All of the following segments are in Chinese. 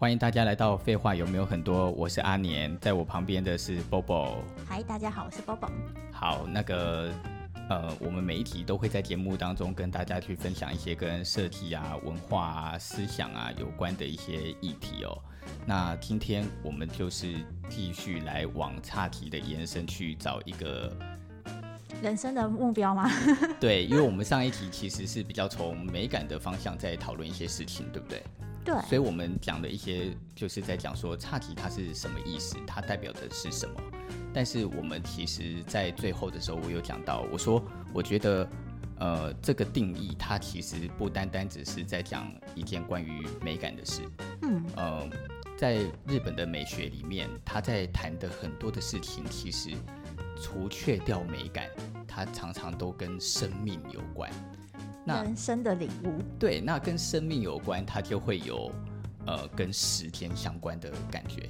欢迎大家来到废话有没有很多？我是阿年，在我旁边的是 Bobo。嗨，大家好，我是 Bobo。好，那个呃，我们每一集都会在节目当中跟大家去分享一些跟设计啊、文化啊、思想啊有关的一些议题哦。那今天我们就是继续来往岔题的延伸去找一个人生的目标吗？对，因为我们上一题其实是比较从美感的方向在讨论一些事情，对不对？对，所以我们讲的一些就是在讲说差题它是什么意思，它代表的是什么。但是我们其实，在最后的时候，我有讲到，我说我觉得，呃，这个定义它其实不单单只是在讲一件关于美感的事。嗯，呃，在日本的美学里面，他在谈的很多的事情，其实除却掉美感，它常常都跟生命有关。人生的领悟，对，那跟生命有关，它就会有呃跟时间相关的感觉。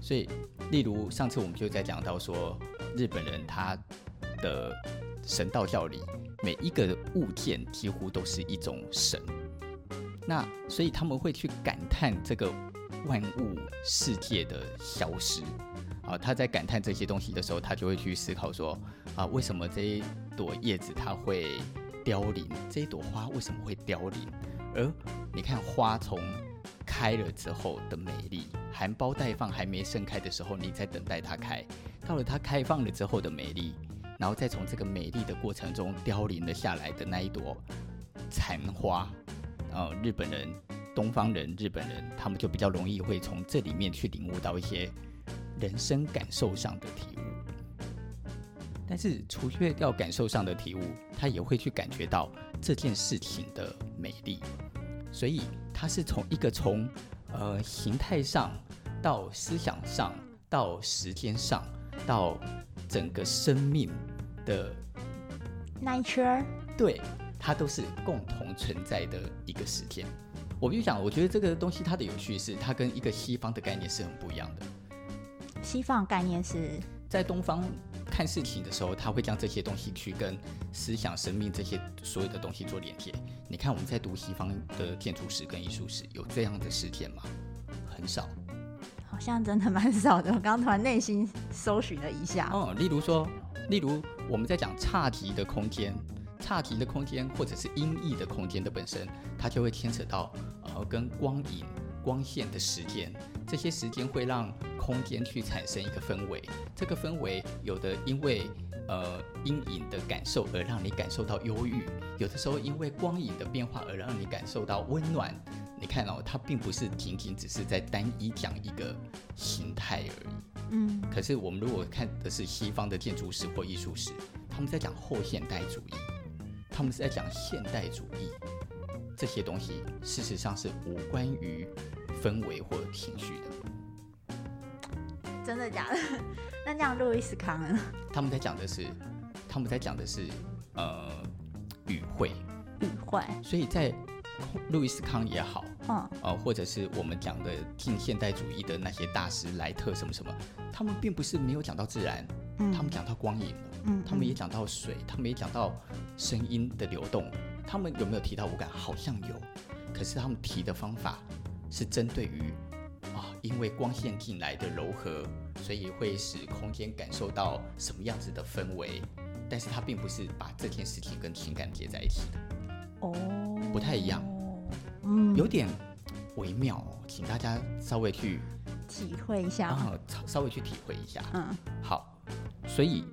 所以，例如上次我们就在讲到说，日本人他的神道教里，每一个物件几乎都是一种神。那所以他们会去感叹这个万物世界的消失啊。他在感叹这些东西的时候，他就会去思考说啊，为什么这一朵叶子它会凋零，这一朵花为什么会凋零？而你看花从开了之后的美丽，含苞待放还没盛开的时候，你在等待它开；到了它开放了之后的美丽，然后再从这个美丽的过程中凋零了下来的那一朵残花，呃，日本人、东方人、日本人，他们就比较容易会从这里面去领悟到一些人生感受上的体悟。但是，除却掉感受上的体悟，他也会去感觉到这件事情的美丽。所以，他是从一个从呃形态上到思想上到时间上到整个生命的 nature，对，它都是共同存在的一个时间。我就想，我觉得这个东西它的有趣是，它跟一个西方的概念是很不一样的。西方概念是在东方。看事情的时候，他会将这些东西去跟思想、生命这些所有的东西做连接。你看，我们在读西方的建筑史跟艺术史，有这样的事件吗？很少，好像真的蛮少的。我刚刚突然内心搜寻了一下，哦，例如说，例如我们在讲差题的空间，差题的空间或者是音译的空间的本身，它就会牵扯到呃跟光影、光线的时间，这些时间会让。空间去产生一个氛围，这个氛围有的因为呃阴影的感受而让你感受到忧郁，有的时候因为光影的变化而让你感受到温暖。你看哦，它并不是仅仅只是在单一讲一个形态而已。嗯。可是我们如果看的是西方的建筑史或艺术史，他们在讲后现代主义，他们是在讲现代主义，这些东西事实上是无关于氛围或情绪的。真的假的？那这样路易斯康呢？他们在讲的是，他们在讲的是，呃，语汇，语汇。所以在路易斯康也好，嗯，呃，或者是我们讲的近现代主义的那些大师莱特什么什么，他们并不是没有讲到自然，嗯，他们讲到光影了，嗯，他们也讲到水，他们也讲到声音的流动，他们有没有提到五感？好像有，可是他们提的方法是针对于啊。因为光线进来的柔和，所以会使空间感受到什么样子的氛围，但是它并不是把这件事情跟情感接在一起的，哦，不太一样，嗯，有点微妙哦，请大家稍微去体会一下啊，稍微去体会一下，嗯，好，所以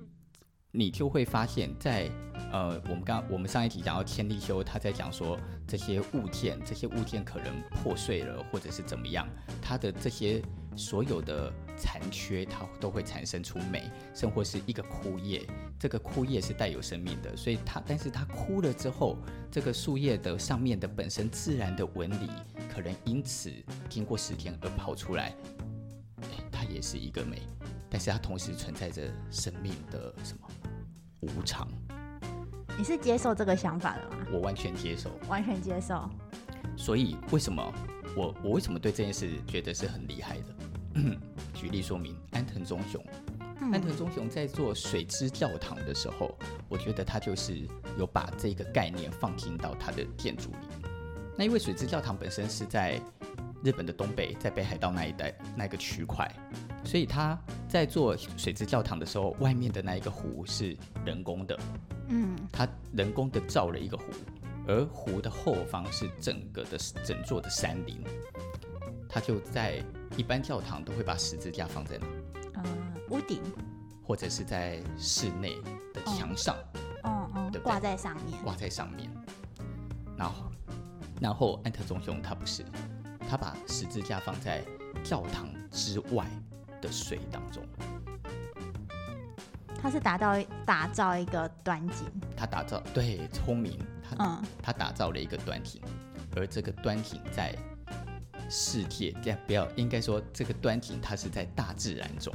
你就会发现在。呃，我们刚我们上一集讲到千利休，他在讲说这些物件，这些物件可能破碎了，或者是怎么样，它的这些所有的残缺，它都会产生出美，甚或是一个枯叶，这个枯叶是带有生命的，所以它，但是它枯了之后，这个树叶的上面的本身自然的纹理，可能因此经过时间而跑出来，它也是一个美，但是它同时存在着生命的什么无常。你是接受这个想法的吗？我完全接受，完全接受。所以为什么我我为什么对这件事觉得是很厉害的？举例说明，安藤忠雄，嗯、安藤忠雄在做水之教堂的时候，我觉得他就是有把这个概念放进到他的建筑里。那因为水之教堂本身是在日本的东北，在北海道那一带那个区块，所以他在做水之教堂的时候，外面的那一个湖是人工的，嗯，他人工的造了一个湖，而湖的后方是整个的整座的山林，他就在一般教堂都会把十字架放在哪？嗯，屋顶，或者是在室内的墙上，嗯嗯，对不对？挂在上面，挂在上面，然后。然后安特忠雄他不是，他把十字架放在教堂之外的水当中。他是打造打造一个端景，他打造对聪明，他、嗯、他打造了一个端景，而这个端景在世界，这样不要应该说这个端景它是在大自然中。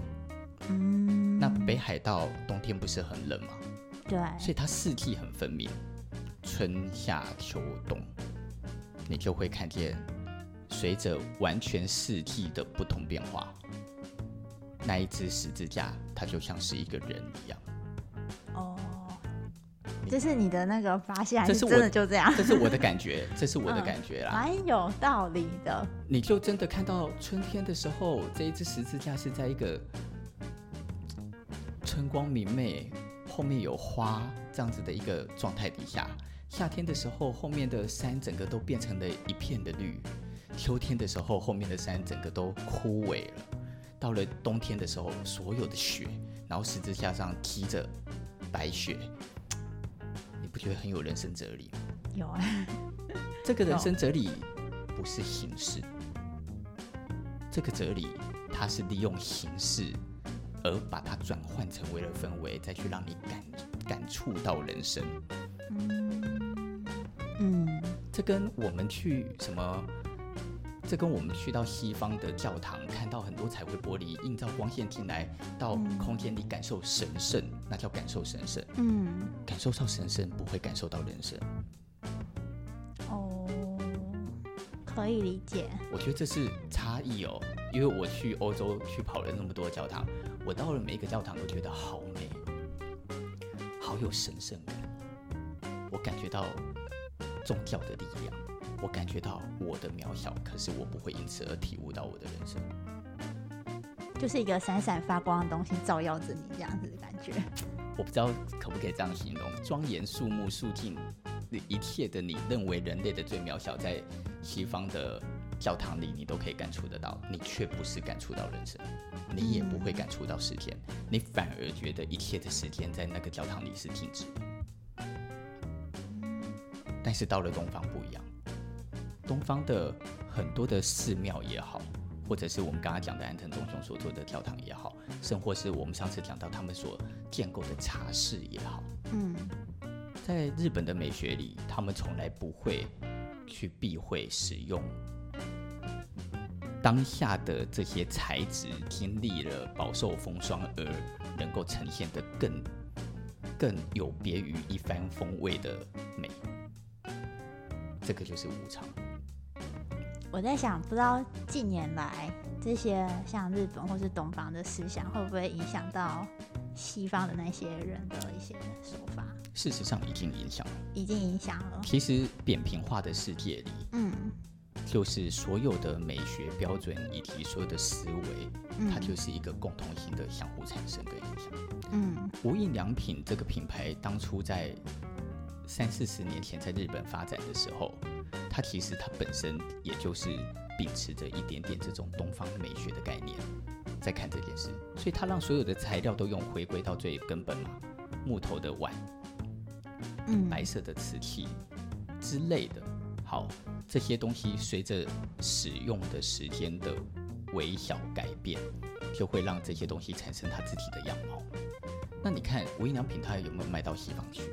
嗯，那北海道冬天不是很冷吗？对，所以它四季很分明，春夏秋冬。你就会看见，随着完全四季的不同变化，那一只十字架，它就像是一个人一样。哦，这是你的那个发现，还是真的就这样？这是我的感觉，这是我的感觉啦，蛮、嗯、有道理的。你就真的看到春天的时候，这一只十字架是在一个春光明媚，后面有花这样子的一个状态底下。夏天的时候，后面的山整个都变成了一片的绿；秋天的时候，后面的山整个都枯萎了。到了冬天的时候，所有的雪，然后十字架上披着白雪，你不觉得很有人生哲理吗？有啊，这个人生哲理不是形式，这个哲理它是利用形式而把它转换成为了氛围，再去让你感感触到人生。嗯。嗯，这跟我们去什么？这跟我们去到西方的教堂，看到很多彩绘玻璃映照光线进来，到空间里感受神圣，嗯、那叫感受神圣。嗯，感受到神圣，不会感受到人生。哦，可以理解。我觉得这是差异哦，因为我去欧洲去跑了那么多教堂，我到了每一个教堂都觉得好美，好有神圣感，我感觉到。宗教的力量，我感觉到我的渺小，可是我不会因此而体悟到我的人生，就是一个闪闪发光的东西照耀着你这样子的感觉。我不知道可不可以这样形容：庄严肃穆、肃静一切的，你认为人类的最渺小，在西方的教堂里，你都可以感触得到，你却不是感触到人生，你也不会感触到时间，嗯、你反而觉得一切的时间在那个教堂里是静止。但是到了东方不东方的很多的寺庙也好，或者是我们刚刚讲的安藤忠雄所做的教堂也好，甚或是我们上次讲到他们所建构的茶室也好，嗯，在日本的美学里，他们从来不会去避讳使用当下的这些材质，经历了饱受风霜而能够呈现的更更有别于一番风味的美。这个就是无常。我在想，不知道近年来这些像日本或是东方的思想，会不会影响到西方的那些人的一些手法？事实上，已经影响了，已经影响了。其实，扁平化的世界里，嗯，就是所有的美学标准以及所有的思维，嗯，它就是一个共同性的相互产生的影响。嗯，无印良品这个品牌当初在。三四十年前在日本发展的时候，它其实它本身也就是秉持着一点点这种东方美学的概念在看这件事，所以它让所有的材料都用回归到最根本嘛，木头的碗，嗯，白色的瓷器之类的。好，这些东西随着使用的时间的微小改变，就会让这些东西产生它自己的样貌。那你看无印良品它有没有卖到西方去？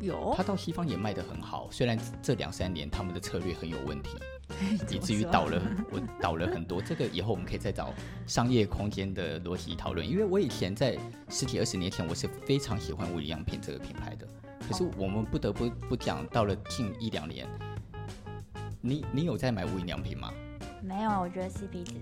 有，他到西方也卖得很好，虽然这两三年他们的策略很有问题，以至于倒了，我倒了很多。这个以后我们可以再找商业空间的逻辑讨论。因为我以前在十几二十年前，我是非常喜欢无印良品这个品牌的。可是我们不得不不讲，到了近一两年，你你有在买无印良品吗？没有，我觉得 CP 值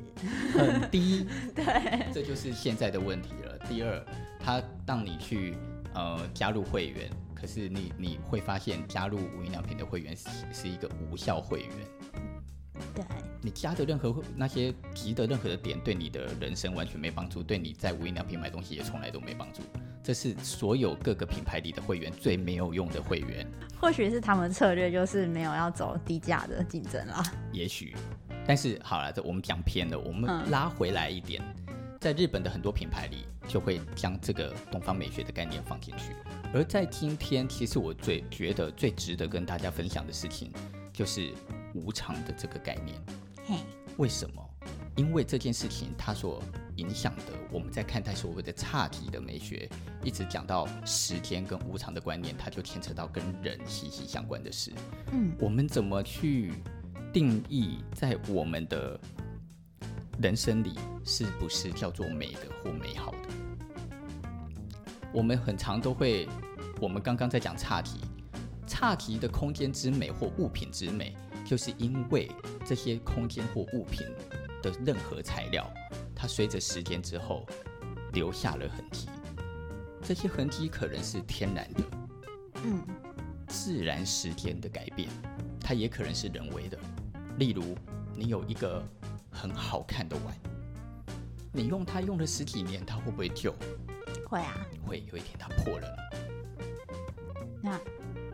很低。对，这就是现在的问题了。第二，他让你去呃加入会员。可是你你会发现加入无印良品的会员是是一个无效会员，对，你加的任何那些提的任何的点，对你的人生完全没帮助，对你在无印良品买东西也从来都没帮助。这是所有各个品牌里的会员最没有用的会员。或许是他们策略就是没有要走低价的竞争啦。也许，但是好了，这我们讲偏了，我们拉回来一点，嗯、在日本的很多品牌里就会将这个东方美学的概念放进去。而在今天，其实我最觉得最值得跟大家分享的事情，就是无常的这个概念。嘿，为什么？因为这件事情它所影响的，我们在看待所谓的差题的美学，一直讲到时间跟无常的观念，它就牵扯到跟人息息相关的事。嗯，我们怎么去定义在我们的人生里是不是叫做美的或美好的？我们很常都会，我们刚刚在讲差题，差题的空间之美或物品之美，就是因为这些空间或物品的任何材料，它随着时间之后留下了痕迹。这些痕迹可能是天然的，嗯，自然时间的改变，它也可能是人为的。例如，你有一个很好看的碗，你用它用了十几年，它会不会旧？会啊，会有一天它破了，那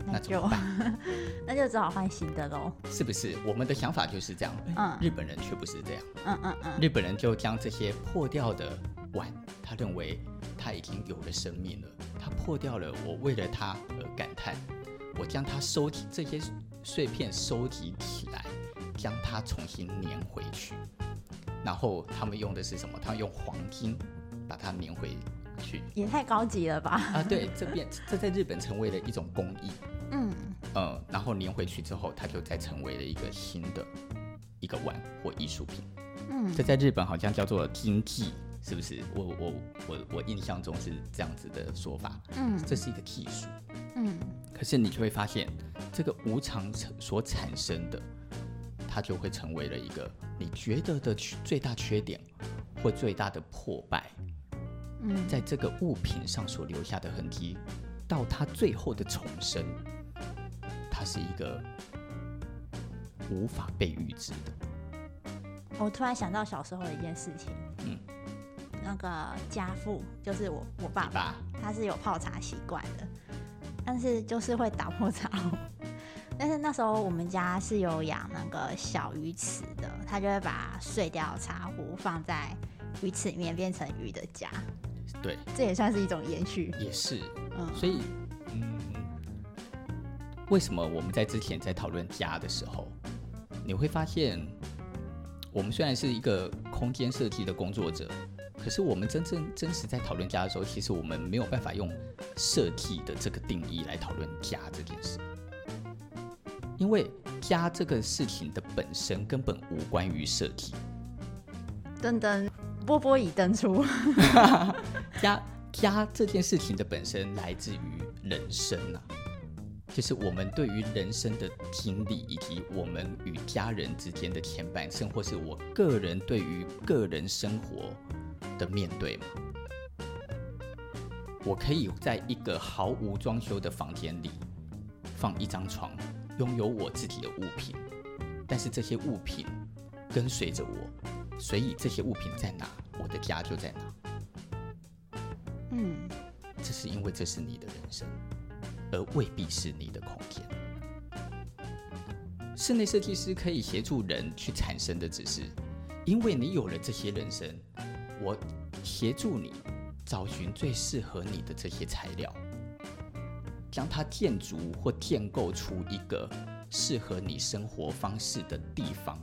那就 那就只好换新的喽，是不是？我们的想法就是这样，嗯，日本人却不是这样，嗯嗯嗯，日本人就将这些破掉的碗，他认为他已经有了生命了，他破掉了，我为了他而感叹，我将它收集这些碎片收集起来，将它重新粘回去，然后他们用的是什么？他们用黄金把它粘回。去也太高级了吧！啊，对，这边这在日本成为了一种工艺，嗯，呃，然后粘回去之后，它就再成为了一个新的一个碗或艺术品，嗯，这在日本好像叫做经济，是不是？我我我我印象中是这样子的说法，嗯，这是一个技术，嗯，可是你就会发现，这个无常所产生的，它就会成为了一个你觉得的最大缺点或最大的破败。在这个物品上所留下的痕迹，到它最后的重生，它是一个无法被预知的。我突然想到小时候的一件事情，嗯，那个家父就是我我爸爸，他是有泡茶习惯的，但是就是会打破茶壶。但是那时候我们家是有养那个小鱼池的，他就会把碎掉茶壶放在鱼池里面，变成鱼的家。对，这也算是一种延续，也是，嗯，所以，嗯，为什么我们在之前在讨论家的时候，你会发现，我们虽然是一个空间设计的工作者，可是我们真正真实在讨论家的时候，其实我们没有办法用设计的这个定义来讨论家这件事，因为家这个事情的本身根本无关于设计。噔噔。波波已登出 家家这件事情的本身来自于人生啊，就是我们对于人生的经历，以及我们与家人之间的牵绊，甚或是我个人对于个人生活的面对嘛。我可以在一个毫无装修的房间里放一张床，拥有我自己的物品，但是这些物品跟随着我。所以这些物品在哪，我的家就在哪。嗯，这是因为这是你的人生，而未必是你的空间。室内设计师可以协助人去产生的，只是因为你有了这些人生，我协助你找寻最适合你的这些材料，将它建筑或建构出一个适合你生活方式的地方。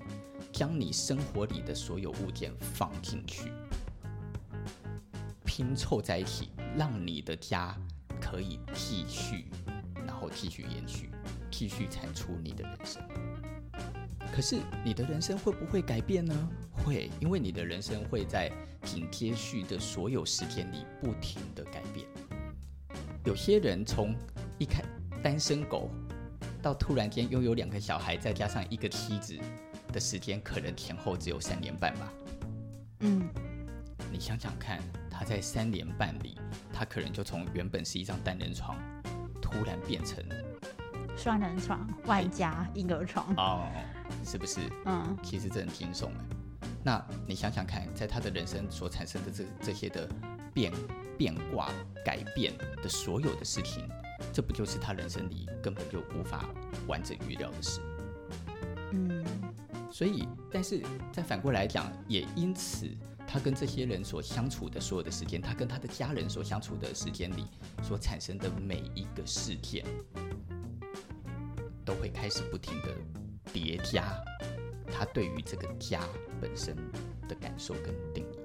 将你生活里的所有物件放进去，拼凑在一起，让你的家可以继续，然后继续延续，继续产出你的人生。可是你的人生会不会改变呢？会，因为你的人生会在紧接续的所有时间里不停的改变。有些人从一开单身狗，到突然间拥有两个小孩，再加上一个妻子。的时间可能前后只有三年半吧。嗯，你想想看，他在三年半里，他可能就从原本是一张单人床，突然变成双人床，外加婴儿床。哦，是不是？嗯，其实这很惊悚哎。那你想想看，在他的人生所产生的这这些的变变卦、改变的所有的事情，这不就是他人生里根本就无法完整预料的事？嗯。所以，但是再反过来讲，也因此，他跟这些人所相处的所有的时间，他跟他的家人所相处的时间里，所产生的每一个事件，都会开始不停的叠加他对于这个家本身的感受跟定义。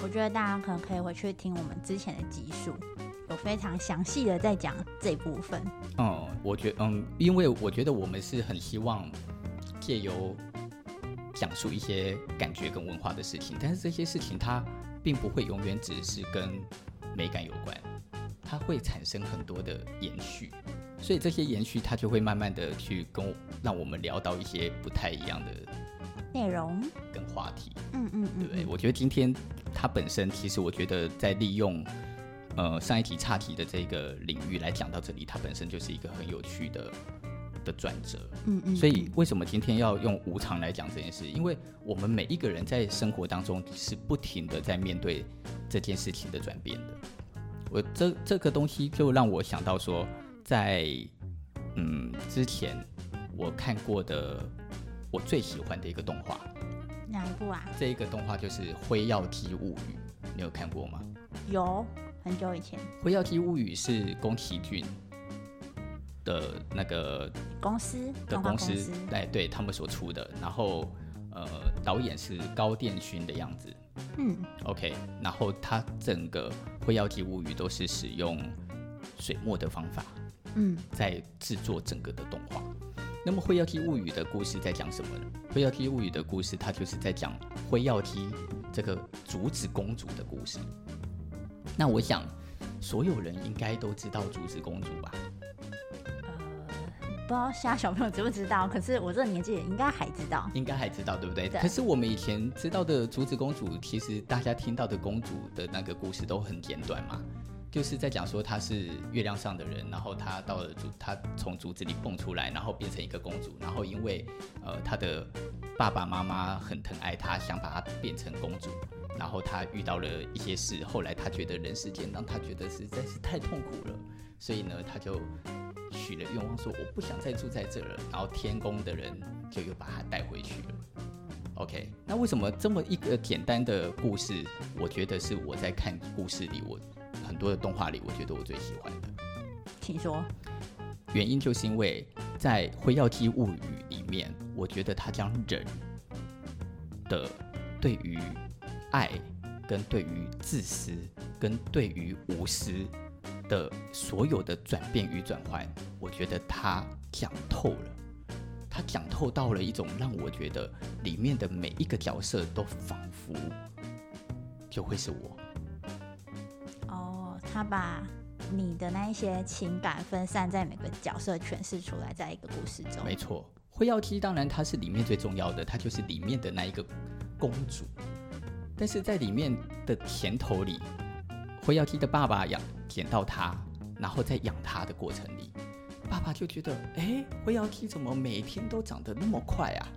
我觉得大家可能可以回去听我们之前的集数，有非常详细的在讲这部分。嗯，我觉嗯，因为我觉得我们是很希望。借由讲述一些感觉跟文化的事情，但是这些事情它并不会永远只是跟美感有关，它会产生很多的延续，所以这些延续它就会慢慢的去跟让我们聊到一些不太一样的内容跟话题。嗯嗯，对？我觉得今天它本身其实我觉得在利用呃上一题岔题的这个领域来讲到这里，它本身就是一个很有趣的。的转折，嗯嗯，所以为什么今天要用无常来讲这件事？因为我们每一个人在生活当中是不停的在面对这件事情的转变的。我这这个东西就让我想到说，在嗯之前我看过的我最喜欢的一个动画，哪一部啊？这一个动画就是《辉耀姬物语》，你有看过吗？有，很久以前。《辉耀姬物语》是宫崎骏。的那个公司的公司，对对，他们所出的，然后呃，导演是高电勋的样子，嗯，OK，然后他整个《辉耀姬物语》都是使用水墨的方法，嗯，在制作整个的动画。那么《辉耀姬物语》的故事在讲什么呢？《辉耀姬物语》的故事，它就是在讲辉耀姬这个竹子公主的故事。那我想，所有人应该都知道竹子公主吧？不知道现在小朋友知不知道，可是我这个年纪应该还知道，应该还知道，对不对？对。可是我们以前知道的竹子公主，其实大家听到的公主的那个故事都很简短嘛，就是在讲说她是月亮上的人，然后她到了竹，她从竹子里蹦出来，然后变成一个公主，然后因为呃她的爸爸妈妈很疼爱她，想把她变成公主，然后她遇到了一些事，后来她觉得人世间让她觉得实在是太痛苦了，所以呢，她就。许了愿望，说我不想再住在这了，然后天宫的人就又把他带回去了。OK，那为什么这么一个简单的故事，我觉得是我在看故事里，我很多的动画里，我觉得我最喜欢的。请说。原因就是因为在《辉耀姬物语》里面，我觉得他将人的对于爱、跟对于自私、跟对于无私。的所有的转变与转换，我觉得他讲透了，他讲透到了一种让我觉得里面的每一个角色都仿佛就会是我。哦，他把你的那一些情感分散在每个角色诠释出来，在一个故事中。没错，辉耀姬当然她是里面最重要的，她就是里面的那一个公主，但是在里面的甜头里，灰妖姬的爸爸养。捡到它，然后在养它的过程里，爸爸就觉得，哎，灰妖姬怎么每天都长得那么快啊？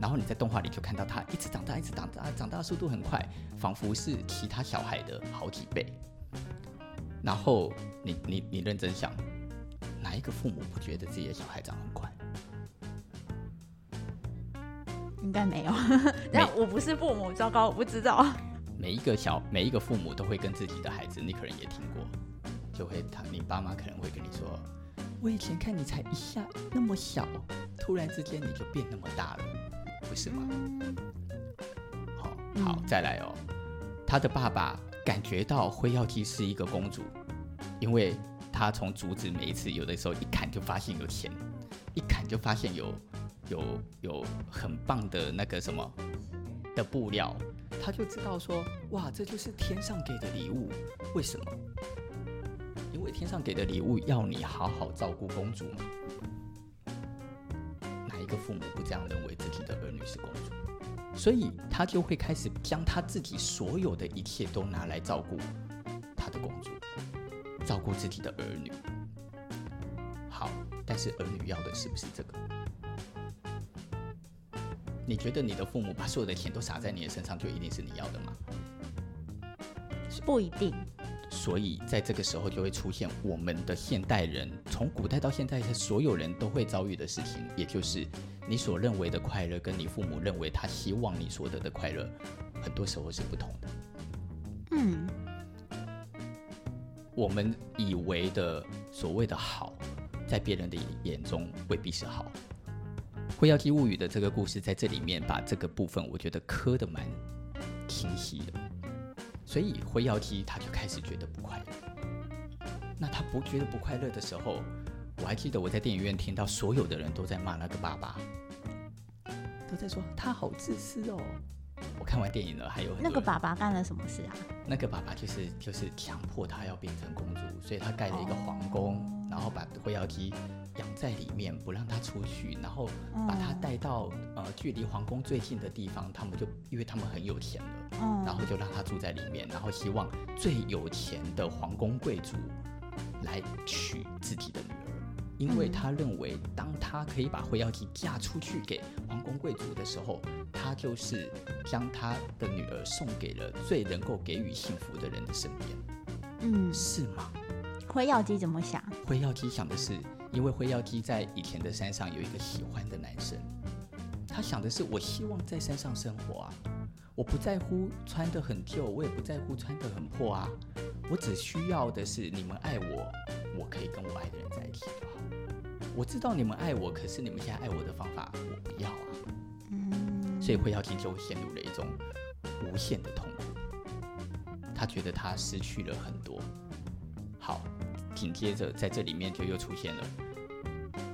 然后你在动画里就看到它一直长大，一直长大，长大的速度很快，仿佛是其他小孩的好几倍。然后你你你认真想，哪一个父母不觉得自己的小孩长很快？应该没有。那我不是父母，糟糕，我不知道。每一个小每一个父母都会跟自己的孩子，你可能也听过。就会他，你爸妈可能会跟你说：“我以前看你才一下那么小，突然之间你就变那么大了，不是吗？”好，好，再来哦。他的爸爸感觉到灰耀姬是一个公主，因为他从竹子每一次有的时候一砍就发现有钱，一砍就发现有有有很棒的那个什么的布料，他就知道说：“哇，这就是天上给的礼物。”为什么？因为天上给的礼物要你好好照顾公主嘛，哪一个父母不这样认为自己的儿女是公主？所以他就会开始将他自己所有的一切都拿来照顾他的公主，照顾自己的儿女。好，但是儿女要的是不是这个？你觉得你的父母把所有的钱都撒在你的身上，就一定是你要的吗？是不一定。所以在这个时候就会出现我们的现代人，从古代到现在，所有人都会遭遇的事情，也就是你所认为的快乐，跟你父母认为他希望你所得的快乐，很多时候是不同的。嗯，我们以为的所谓的好，在别人的眼中未必是好。《辉耀姬物语》的这个故事在这里面把这个部分，我觉得磕得蛮清晰的。所以辉耀姬他就开始觉得不快乐。那他不觉得不快乐的时候，我还记得我在电影院听到所有的人都在骂那个爸爸，都在说他好自私哦。我看完电影了，还有那个爸爸干了什么事啊？那个爸爸就是就是强迫他要变成公主，所以他盖了一个皇宫，哦、然后把辉耀姬养在里面，不让他出去，然后把他带到、嗯、呃距离皇宫最近的地方，他们就因为他们很有钱了，嗯、然后就让他住在里面，然后希望最有钱的皇宫贵族来娶自己的女儿。因为他认为，当他可以把灰妖姬嫁出去给皇宫贵族的时候，他就是将他的女儿送给了最能够给予幸福的人的身边。嗯，是吗？灰耀姬怎么想？辉耀姬想的是，因为灰耀姬在以前的山上有一个喜欢的男生，他想的是，我希望在山上生活啊，我不在乎穿得很旧，我也不在乎穿得很破啊，我只需要的是你们爱我，我可以跟我爱的人在一起。我知道你们爱我，可是你们现在爱我的方法我不要啊。嗯，所以灰耀姬就陷入了一种无限的痛苦。他觉得他失去了很多。好，紧接着在这里面就又出现了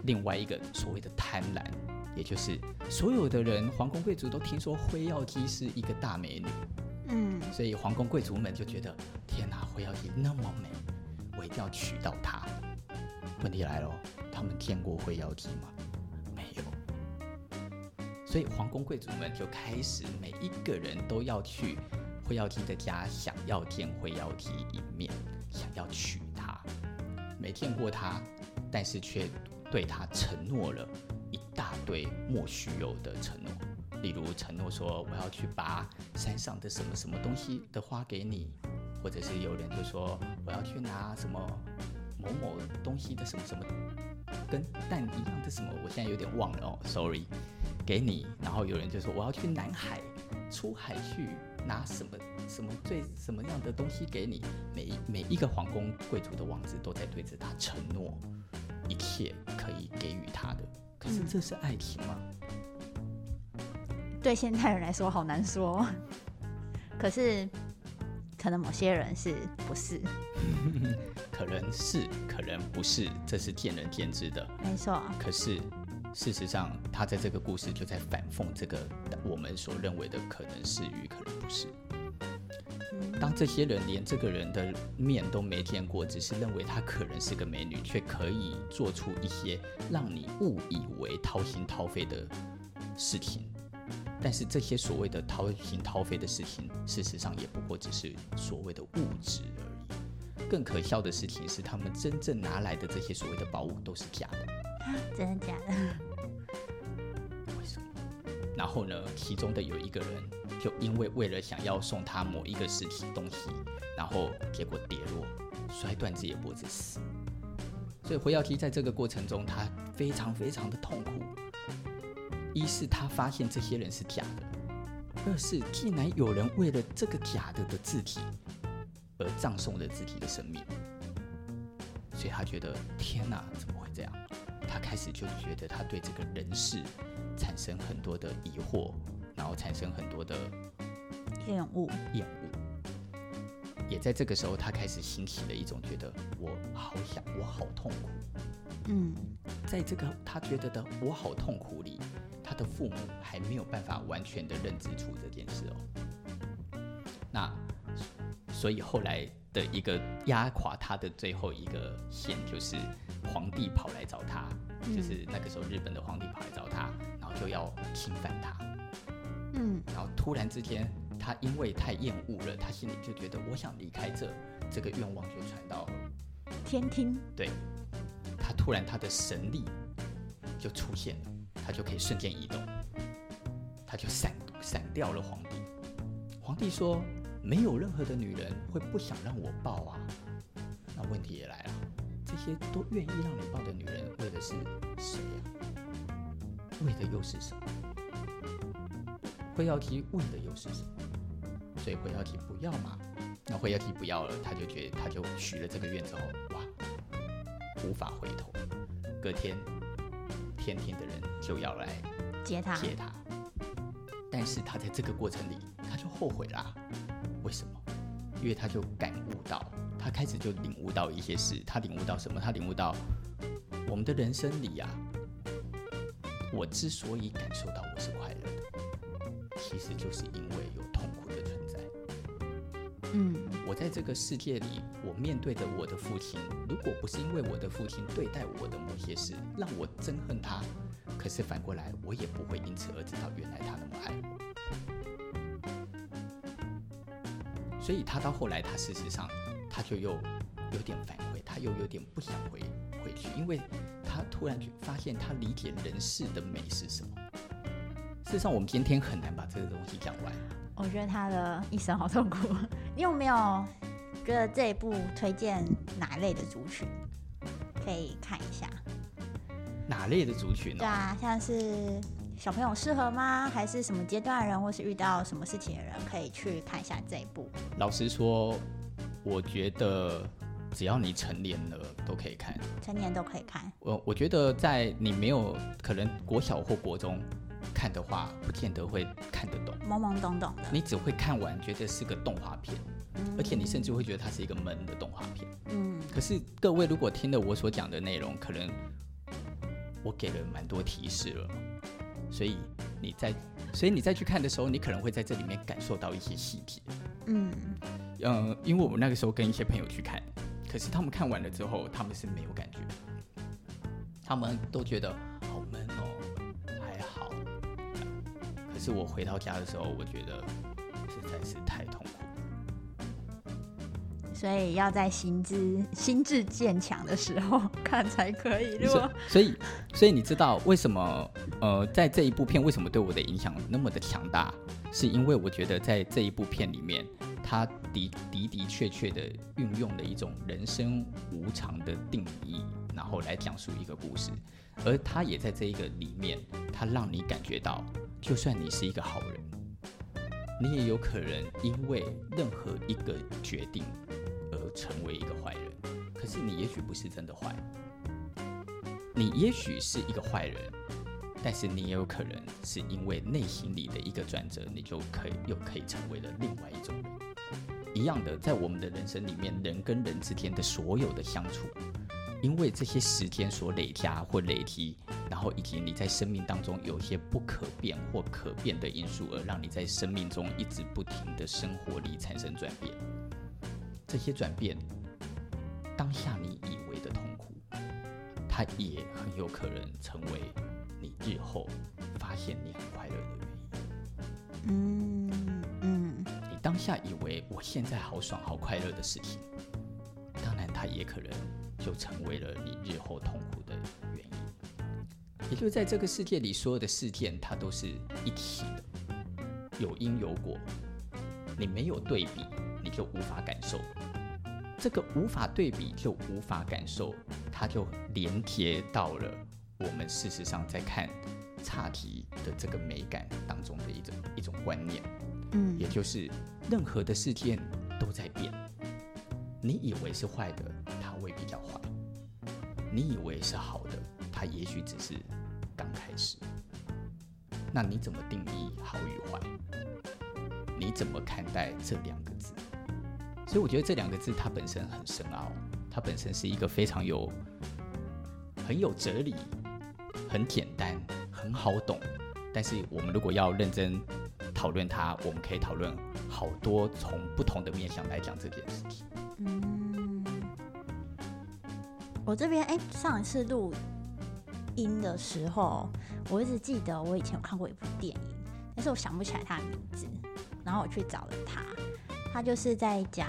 另外一个所谓的贪婪，也就是所有的人，皇宫贵族都听说辉耀姬是一个大美女。嗯，所以皇宫贵族们就觉得，天哪，辉耀姬那么美，我一定要娶到她。问题来了。他们见过辉耀姬吗？没有。所以皇宫贵族们就开始每一个人都要去辉耀姬的家，想要见辉耀姬一面，想要娶她。没见过他，但是却对他承诺了一大堆莫须有的承诺，例如承诺说我要去拔山上的什么什么东西的花给你，或者是有人就说我要去拿什么某某东西的什么什么。跟蛋一样的什么？我现在有点忘了哦，sorry。给你，然后有人就说我要去南海出海去拿什么什么最什么样的东西给你。每每一个皇宫贵族的王子都在对着他承诺一切可以给予他的。可是这是爱情吗？对现代人来说好难说。可是。可能某些人是不是？可能是，可能不是，这是见仁见智的。没错。可是事实上，他在这个故事就在反讽这个我们所认为的可能是与可能不是。当这些人连这个人的面都没见过，只是认为她可能是个美女，却可以做出一些让你误以为掏心掏肺的事情。但是这些所谓的掏心掏肺的事情，事实上也不过只是所谓的物质而已。更可笑的事情是，他们真正拿来的这些所谓的宝物都是假的。真的假的？为什么？然后呢，其中的有一个人，就因为为了想要送他某一个实体东西，然后结果跌落，摔断自己的脖子死。所以回耀姬在这个过程中，他非常非常的痛苦。一是他发现这些人是假的，二是竟然有人为了这个假的的字体而葬送了自己的生命，所以他觉得天哪，开始就觉得他对这个人事产生很多的疑惑，然后产生很多的厌恶，厌恶。也在这个时候，他开始兴起了一种觉得我好想，我好痛苦。嗯，在这个他觉得的我好痛苦里。他的父母还没有办法完全的认知出这件事哦，那所以后来的一个压垮他的最后一个线，就是皇帝跑来找他，就是那个时候日本的皇帝跑来找他，然后就要侵犯他，嗯，然后突然之间，他因为太厌恶了，他心里就觉得我想离开这，这个愿望就传到天听，对。他突然他的神力就出现了，他就可以瞬间移动，他就闪闪掉了皇帝。皇帝说：“没有任何的女人会不想让我抱啊。”那问题也来了，这些都愿意让你抱的女人，为的是谁呀？为的又是什么？会要提问的又是什么？所以会要提不要嘛？那会要提不要了，他就觉得他就许了这个愿之后，哇，无法回头。隔天，天庭的人就要来接他，接他。但是他在这个过程里，他就后悔啦。为什么？因为他就感悟到，他开始就领悟到一些事。他领悟到什么？他领悟到我们的人生里呀、啊，我之所以感受到我是快乐的，其实就是因为有痛苦的存在。嗯，我在这个世界里，我面对着我的父亲，如果不是因为我的父亲对待我的某些事让我憎恨他，可是反过来，我也不会因此而知道原来他那么爱我。所以他到后来，他事实上他就又有点反悔，他又有点不想回回去，因为他突然就发现他理解人世的美是什么。事实上，我们今天很难把这个东西讲完。我觉得他的一生好痛苦。你有没有觉得这一部推荐哪类的族群可以看一下？哪类的族群呢？对啊，像是小朋友适合吗？还是什么阶段的人，或是遇到什么事情的人，可以去看一下这一部？老实说，我觉得只要你成年了都可以看，成年都可以看。我我觉得在你没有可能国小或国中看的话，不见得会看得懂，懵懵懂懂的。你只会看完觉得是个动画片，嗯，而且你甚至会觉得它是一个闷的动画片。嗯。可是各位如果听了我所讲的内容，可能。我给了蛮多提示了，所以你在，所以你再去看的时候，你可能会在这里面感受到一些细节。嗯，呃，因为我们那个时候跟一些朋友去看，可是他们看完了之后，他们是没有感觉，他们都觉得好闷哦，还好。可是我回到家的时候，我觉得所以要在心智心智渐强的时候 看才可以。如果所以，所以你知道为什么？呃，在这一部片为什么对我的影响那么的强大？是因为我觉得在这一部片里面，他的的的确确的运用了一种人生无常的定义，然后来讲述一个故事。而他也在这一个里面，他让你感觉到，就算你是一个好人，你也有可能因为任何一个决定。成为一个坏人，可是你也许不是真的坏，你也许是一个坏人，但是你也有可能是因为内心里的一个转折，你就可以又可以成为了另外一种人。一样的，在我们的人生里面，人跟人之间的所有的相处，因为这些时间所累加或累积，然后以及你在生命当中有些不可变或可变的因素，而让你在生命中一直不停的生活里产生转变。这些转变，当下你以为的痛苦，它也很有可能成为你日后发现你很快乐的原因。嗯嗯，你当下以为我现在好爽好快乐的事情，当然它也可能就成为了你日后痛苦的原因。也就是在这个世界里，所有的事件它都是一体的，有因有果，你没有对比，你就无法感受。这个无法对比就无法感受，它就连接到了我们事实上在看差题的这个美感当中的一种一种观念，嗯，也就是任何的事件都在变，你以为是坏的，它未必叫坏；你以为是好的，它也许只是刚开始。那你怎么定义好与坏？你怎么看待这两个字？所以我觉得这两个字它本身很深奥，它本身是一个非常有很有哲理、很简单、很好懂。但是我们如果要认真讨论它，我们可以讨论好多从不同的面向来讲这件事情。嗯，我这边哎，上一次录音的时候，我一直记得我以前有看过一部电影，但是我想不起来它的名字，然后我去找了它。他就是在讲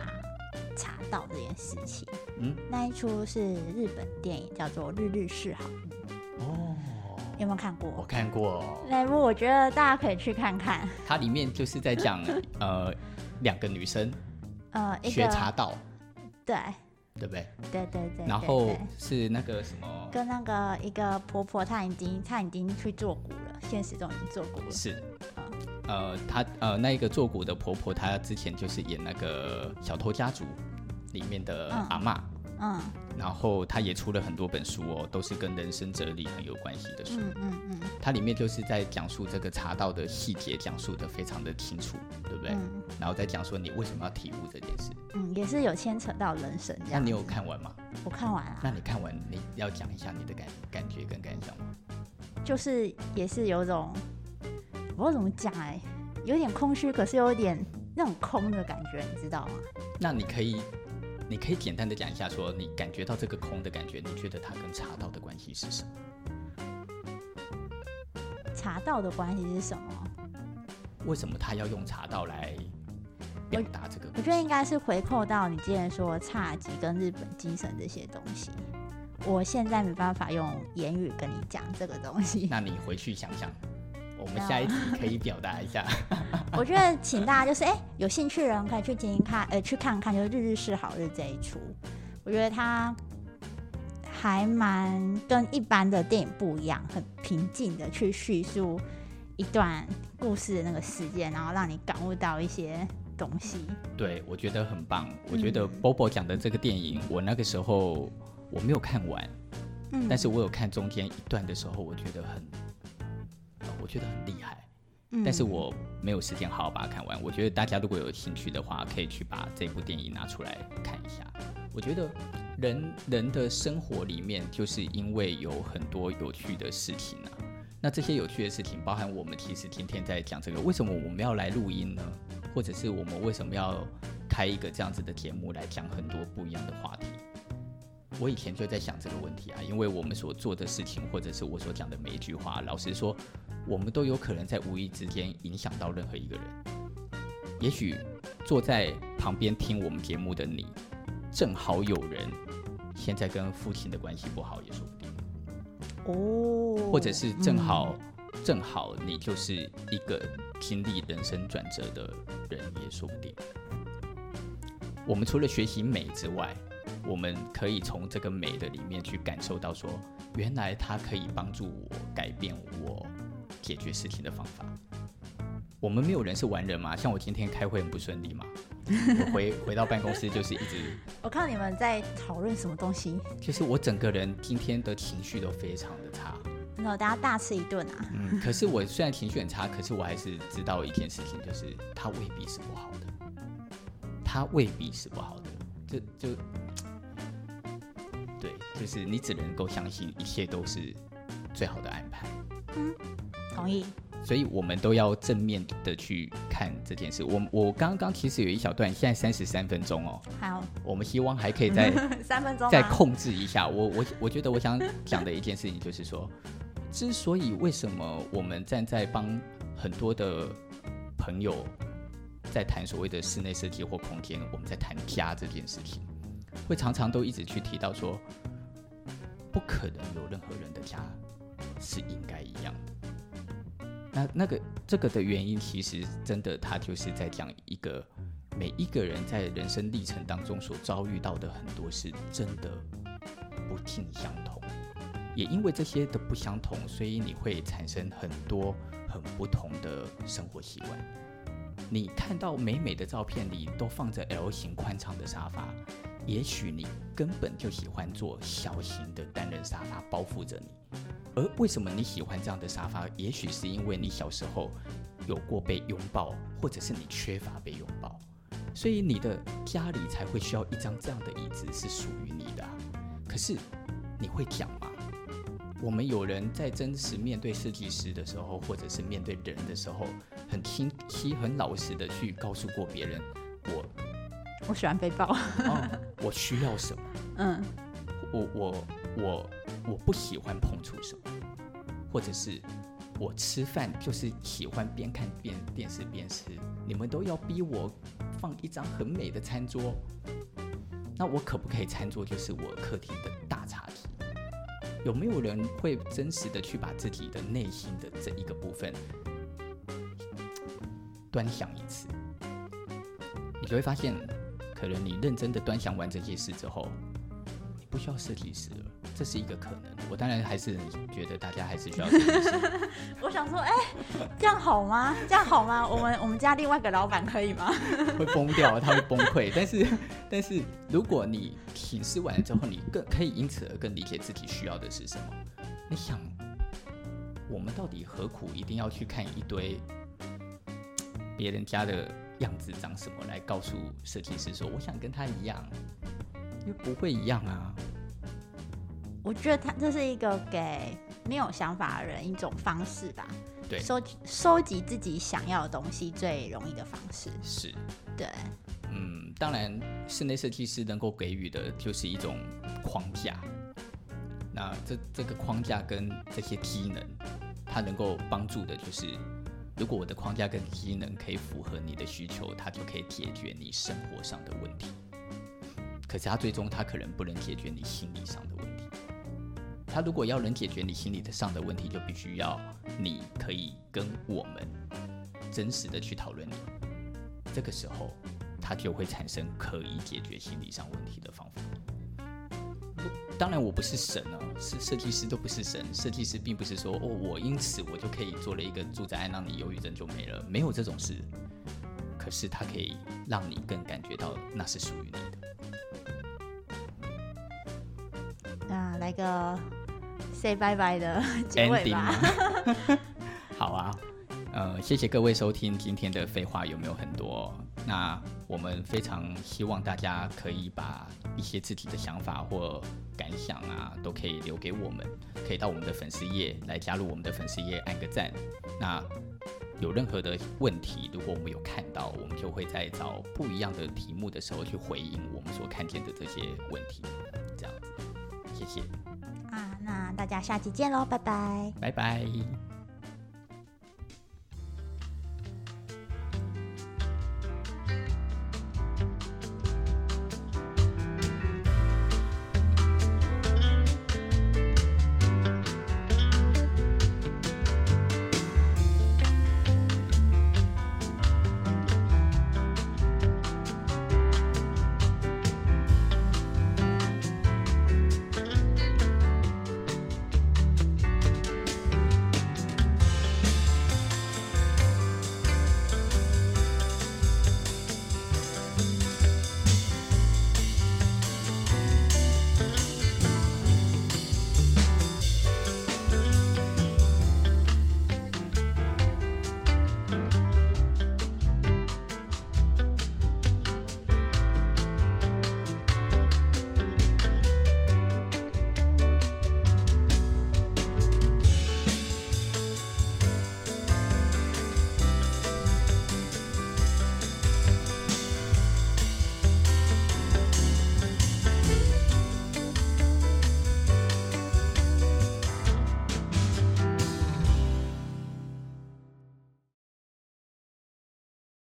茶道这件事情。嗯，那一出是日本电影，叫做《日日是好日》。哦，有没有看过？我看过。那部我觉得大家可以去看看。它里面就是在讲呃两个女生呃学茶道，对。对不对？对对对。然后是那个什么？跟那个一个婆婆，她已经她已经去做骨了，现实中已经做骨了。是。呃，她呃那一个做骨的婆婆，她之前就是演那个《小偷家族》里面的阿嬷。嗯嗯，然后她也出了很多本书哦，都是跟人生哲理很有关系的书。嗯嗯嗯，它里面就是在讲述这个茶道的细节，讲述的非常的清楚，对不对？嗯。然后再讲说你为什么要体悟这件事。嗯，也是有牵扯到人生这样。那你有看完吗？我看完啊。那你看完，你要讲一下你的感感觉跟感想吗？就是也是有种，我怎么讲哎，有点空虚，可是有点那种空的感觉，你知道吗？那你可以。你可以简单的讲一下，说你感觉到这个空的感觉，你觉得它跟茶道的关系是什么？茶道的关系是什么？为什么他要用茶道来表达这个？我觉得应该是回扣到你之前说侘寂跟日本精神这些东西。我现在没办法用言语跟你讲这个东西。那你回去想想。我们下一集可以表达一下。我觉得，请大家就是，哎、欸，有兴趣的人可以去听听看，呃，去看看，就是《日日是好日》这一出。我觉得它还蛮跟一般的电影不一样，很平静的去叙述一段故事的那个事件，然后让你感悟到一些东西。对，我觉得很棒。我觉得 Bobo 讲的这个电影，我那个时候我没有看完，嗯，但是我有看中间一段的时候，我觉得很。我觉得很厉害，但是我没有时间好好把它看完。我觉得大家如果有兴趣的话，可以去把这部电影拿出来看一下。我觉得人人的生活里面，就是因为有很多有趣的事情啊。那这些有趣的事情，包含我们其实天天在讲这个，为什么我们要来录音呢？或者是我们为什么要开一个这样子的节目来讲很多不一样的话题？我以前就在想这个问题啊，因为我们所做的事情，或者是我所讲的每一句话，老实说。我们都有可能在无意之间影响到任何一个人。也许坐在旁边听我们节目的你，正好有人现在跟父亲的关系不好，也说不定。哦。或者是正好，嗯、正好你就是一个经历人生转折的人，也说不定。我们除了学习美之外，我们可以从这个美的里面去感受到说，说原来它可以帮助我改变我。解决事情的方法，我们没有人是完人嘛？像我今天开会很不顺利嘛，我回 回到办公室就是一直。我看你们在讨论什么东西？就是我整个人今天的情绪都非常的差。那大家大吃一顿啊。嗯，可是我虽然情绪很差，可是我还是知道一件事情，就是它未必是不好的，它未必是不好的，就就对，就是你只能够相信一切都是最好的安排。嗯。同意，所以我们都要正面的去看这件事。我我刚刚其实有一小段，现在三十三分钟哦。好，我们希望还可以再 三分钟，再控制一下。我我我觉得我想讲的一件事情就是说，之所以为什么我们站在帮很多的朋友在谈所谓的室内设计或空间，我们在谈家这件事情，会常常都一直去提到说，不可能有任何人的家是应该一样的。那那个这个的原因，其实真的，他就是在讲一个每一个人在人生历程当中所遭遇到的很多事，真的不尽相同。也因为这些的不相同，所以你会产生很多很不同的生活习惯。你看到美美的照片里都放着 L 型宽敞的沙发，也许你根本就喜欢坐小型的单人沙发包覆着你。而为什么你喜欢这样的沙发？也许是因为你小时候有过被拥抱，或者是你缺乏被拥抱，所以你的家里才会需要一张这样的椅子是属于你的。可是你会讲吗？我们有人在真实面对设计师的时候，或者是面对人的时候，很清晰、很老实的去告诉过别人：我我喜欢被抱，哦，我需要什么？嗯，我我我。我不喜欢碰触什么，或者是我吃饭就是喜欢边看边电视边吃，你们都要逼我放一张很美的餐桌，那我可不可以餐桌就是我客厅的大茶几？有没有人会真实的去把自己的内心的这一个部分端详一次？你就会发现，可能你认真的端详完这件事之后，你不需要设计师了。这是一个可能，我当然还是觉得大家还是需要设计师。我想说，哎、欸，这样好吗？这样好吗？我们我们家另外一个老板可以吗？会崩掉，他会崩溃。但是，但是如果你品试完了之后，你更可以因此而更理解自己需要的是什么。你想，我们到底何苦一定要去看一堆别人家的样子长什么来告诉设计师说，我想跟他一样，因为不会一样啊。我觉得他这是一个给没有想法的人一种方式吧。对，收收集自己想要的东西最容易的方式。是，对，嗯，当然，室内设计师能够给予的就是一种框架。那这这个框架跟这些机能，它能够帮助的就是，如果我的框架跟机能可以符合你的需求，它就可以解决你生活上的问题。可是它最终它可能不能解决你心理上的问题。它如果要能解决你心理上的问题，就必须要你可以跟我们真实的去讨论你。这个时候，它就会产生可以解决心理上问题的方法。当然，我不是神哦，是设计师都不是神。设计师并不是说哦，我因此我就可以做了一个住宅案，让你忧郁症就没了，没有这种事。可是，它可以让你更感觉到那是属于你的。那来个。say bye bye 的 结尾吧。好啊，呃，谢谢各位收听今天的废话有没有很多？那我们非常希望大家可以把一些自己的想法或感想啊，都可以留给我们，可以到我们的粉丝页来加入我们的粉丝页按个赞。那有任何的问题，如果我们有看到，我们就会在找不一样的题目的时候去回应我们所看见的这些问题。这样子，谢谢。啊那大家下期见喽，拜拜，拜拜。